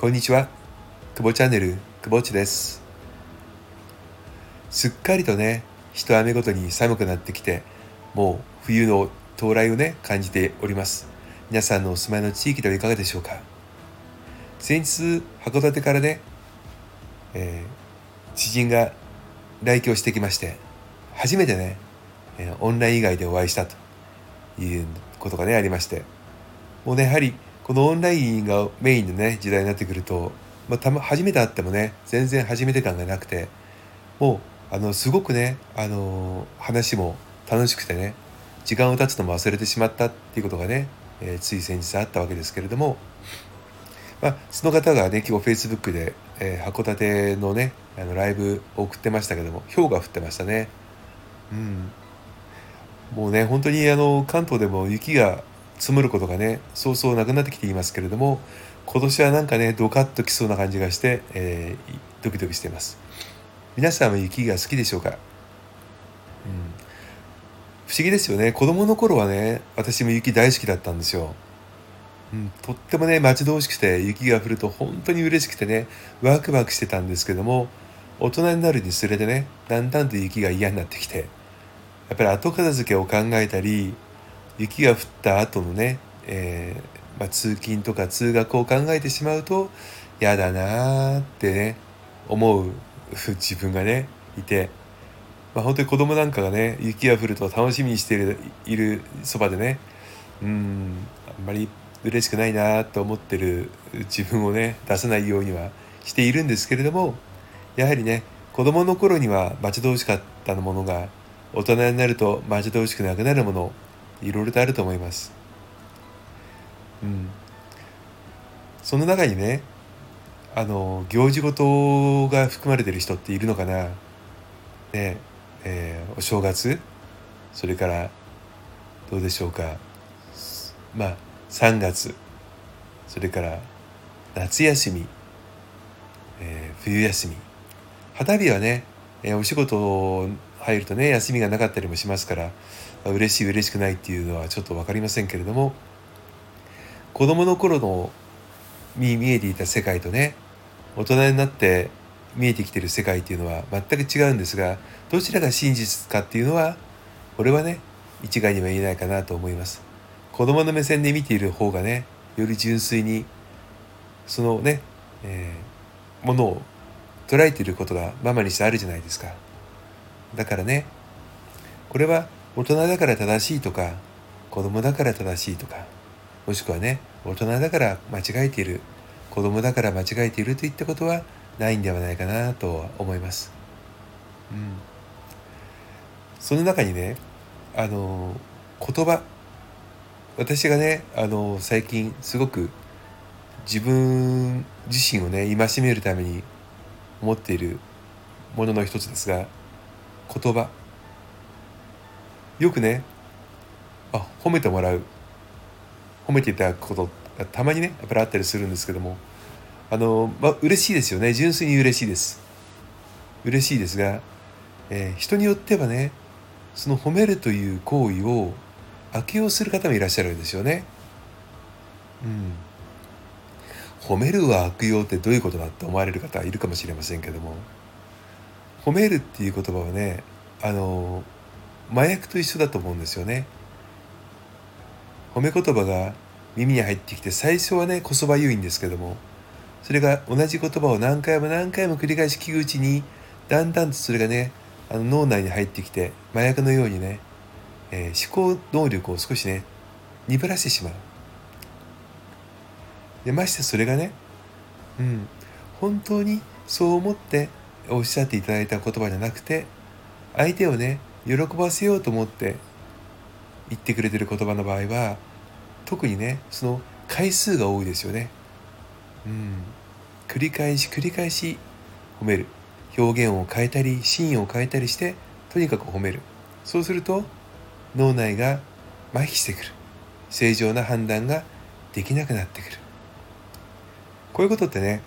こんにちは。久保チャンネル、久保っちです。すっかりとね、一雨ごとに寒くなってきて、もう冬の到来をね、感じております。皆さんのお住まいの地域ではいかがでしょうか。先日、函館からね、えー知人が来京してきまして、初めてね、えーオンライン以外でお会いしたということがね、ありまして、もうね、やはりこのオンラインがメインのね、時代になってくると、まあ、たま、初めて会ってもね、全然初めて感がなくて、もう、あの、すごくね、あの話も楽しくてね、時間を経つのも忘れてしまったっていうことがね、えーつい先日あったわけですけれども、まあ、その方がね、今日 Facebook で、えー函館のね、あのライブを送ってましたけども、氷が降ってましたね。うん。もうね、本当にあの、関東でも雪が積もることがね、そうそうなくなってきていますけれども、今年はなんかね、ドカッときそうな感じがして、えードキドキしています。皆さんは雪が好きでしょうか、うん、不思議ですよね。子供の頃はね、私も雪大好きだったんですよ。うん、とってもね待ち遠しくて雪が降ると本当に嬉しくてねワクワクしてたんですけども大人になるにつれてねだんだんと雪が嫌になってきてやっぱり後片付けを考えたり雪が降った後のね、えーまあ、通勤とか通学を考えてしまうと嫌だなーってね思う自分がねいて、まあ、本当に子供なんかがね雪が降ると楽しみにしているいるそばでねうんあんまり嬉しくないなと思ってる自分をね出さないようにはしているんですけれどもやはりね子供の頃には待ち遠しかったものが大人になると待ち遠しくなくなるものいろいろとあると思います。うん、その中にねあの行事事が含まれてる人っているのかな、ねえーお正月それからどうでしょうか。まあ3月それから夏休み、えー冬休み。旗日はね、えーお仕事入るとね休みがなかったりもしますからあ嬉しい嬉しくないっていうのはちょっと分かりませんけれども子供の頃のに見えていた世界とね大人になって見えてきてる世界っていうのは全く違うんですがどちらが真実かっていうのは俺はね一概には言えないかなと思います。子供の目線で見ている方がねより純粋にそのね、えーものを捉えていることがママにしてあるじゃないですか。だからねこれは大人だから正しいとか子供だから正しいとかもしくはね大人だから間違えている子供だから間違えているといったことはないんではないかなとは思います。うん、その中にねあの言葉。私がねあの最近すごく自分自身をね戒めるために思っているものの一つですが言葉。よくねあ褒めてもらう。褒めていただくことがたまにねやっぱりあったりするんですけども。あのまあ嬉しいですよね。純粋に嬉しいです。嬉しいですが、えー人によってはねその褒めるという行為を悪用する方もいらっしゃるんですよね。うん。褒めるは悪用ってどういうことだって思われる方いるかもしれませんけども。褒めるっていう言葉はねあの麻薬と一緒だと思うんですよね。褒め言葉が耳に入ってきて最初はねこそばゆいんですけどもそれが同じ言葉を何回も何回も繰り返し聞くうちにだんだんとそれがねあの脳内に入ってきて麻薬のようにね、えー思考能力を少しね鈍らしてしまう。でましてそれがねうん。本当にそう思っておっしゃっていただいた言葉じゃなくて相手をね喜ばせようと思って言ってくれてる言葉の場合は特にねその回数が多いですよね。うん、繰り返し繰り返し褒める。表現を変えたりシーンを変えたりしてとにかく褒める。そうすると脳内が麻痺してくる。正常な判断ができなくなってくる。こういうことってね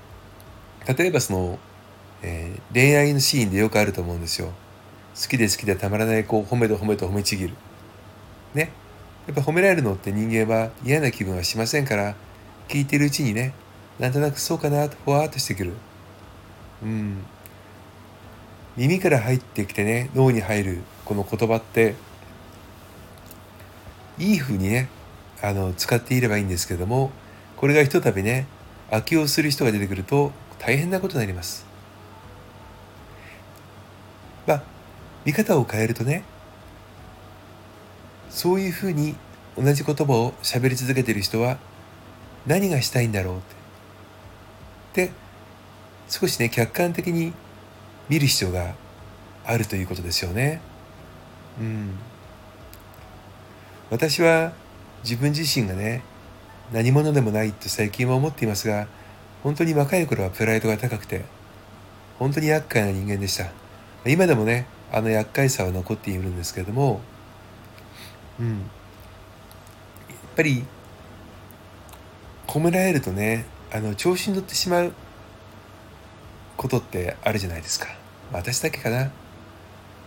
例えばその、えー恋愛のシーンでよくあると思うんですよ。好きで好きでたまらない子を褒めて褒めて褒めちぎる。ね。やっぱ褒められるのって人間は嫌な気分はしませんから聞いてるうちにねなんとなくそうかなとふわっとしてくる。うん。耳から入ってきてね脳に入るこの言葉っていい風にねあの使っていればいいんですけどもこれがひとたびね悪用する人が出てくると大変なことになります。まあ見方を変えるとねそういうふうに同じ言葉を喋り続けている人は何がしたいんだろうって。で少しね客観的に見る必要があるということですよね。うん、私は自分自身がね何者でもないって最近は思っていますが本当に若い頃はプライドが高くて本当に厄介な人間でした。今でもねあの厄介さは残っているんですけれどもうん。やっぱり褒められるとねあの調子に乗ってしまうことってあるじゃないですか。私だけかな。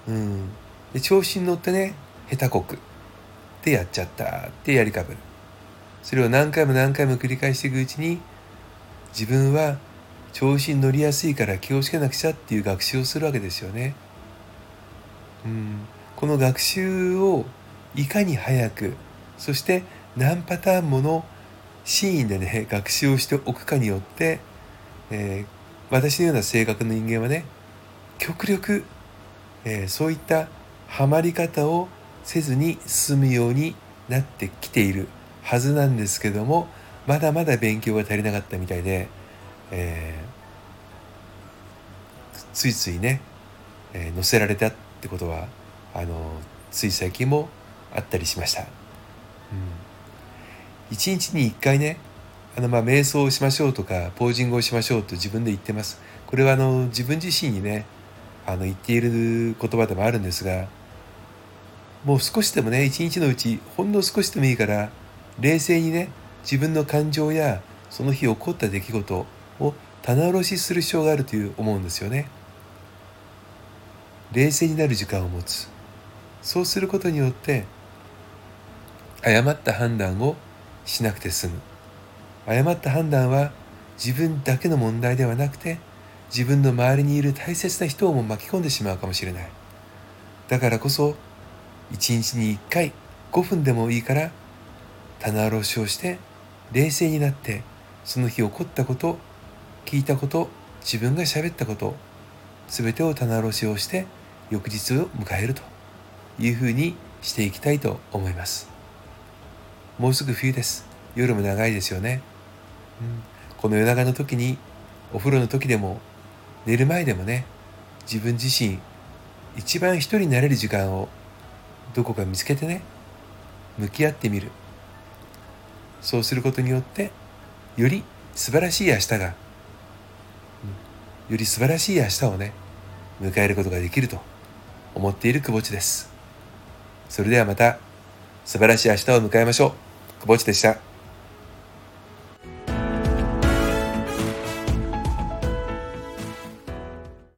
うん。で調子に乗ってね下手こく。でやっちゃった。ってやりかぶる。それを何回も何回も繰り返していくうちに自分は調子に乗りやすいから気をつけなくちゃっていう学習をするわけですよね。うん、この学習をいかに早くそして何パターンものシーンでね学習をしておくかによって、えー、私のような性格の人間はね極力、えー、そういったハマり方をせずに進むようになってきているはずなんですけどもまだまだ勉強が足りなかったみたいで、えー、ついついね、えー、載せられたってことはあのつい最近もあったりしました。うん、一日に一回ねあのまあ瞑想をしましょうとかポージングをしましょうと自分で言ってます。これはあの自分自身にねあの言っている言葉でもあるんですがもう少しでもね一日のうちほんの少しでもいいから冷静にね自分の感情やその日起こった出来事を棚卸しする必要があるという思うんですよね。冷静になる時間を持つ。そうすることによって誤った判断をしなくて済む。誤った判断は自分だけの問題ではなくて自分の周りにいる大切な人をも巻き込んでしまうかもしれない。だからこそ一日に一回5分でもいいから棚卸しをして冷静になってその日起こったこと聞いたこと自分が喋ったこと全てを棚卸しをして翌日を迎えるというふうにしていきたいと思います。もうすぐ冬です。夜も長いですよね、うん、この夜長の時にお風呂の時でも寝る前でもね自分自身一番一人になれる時間をどこか見つけてね向き合ってみる。そうすることによってより素晴らしい明日が、より素晴らしい明日をね迎えることができると思っている久保地です。それではまた素晴らしい明日を迎えましょう。久保地でした。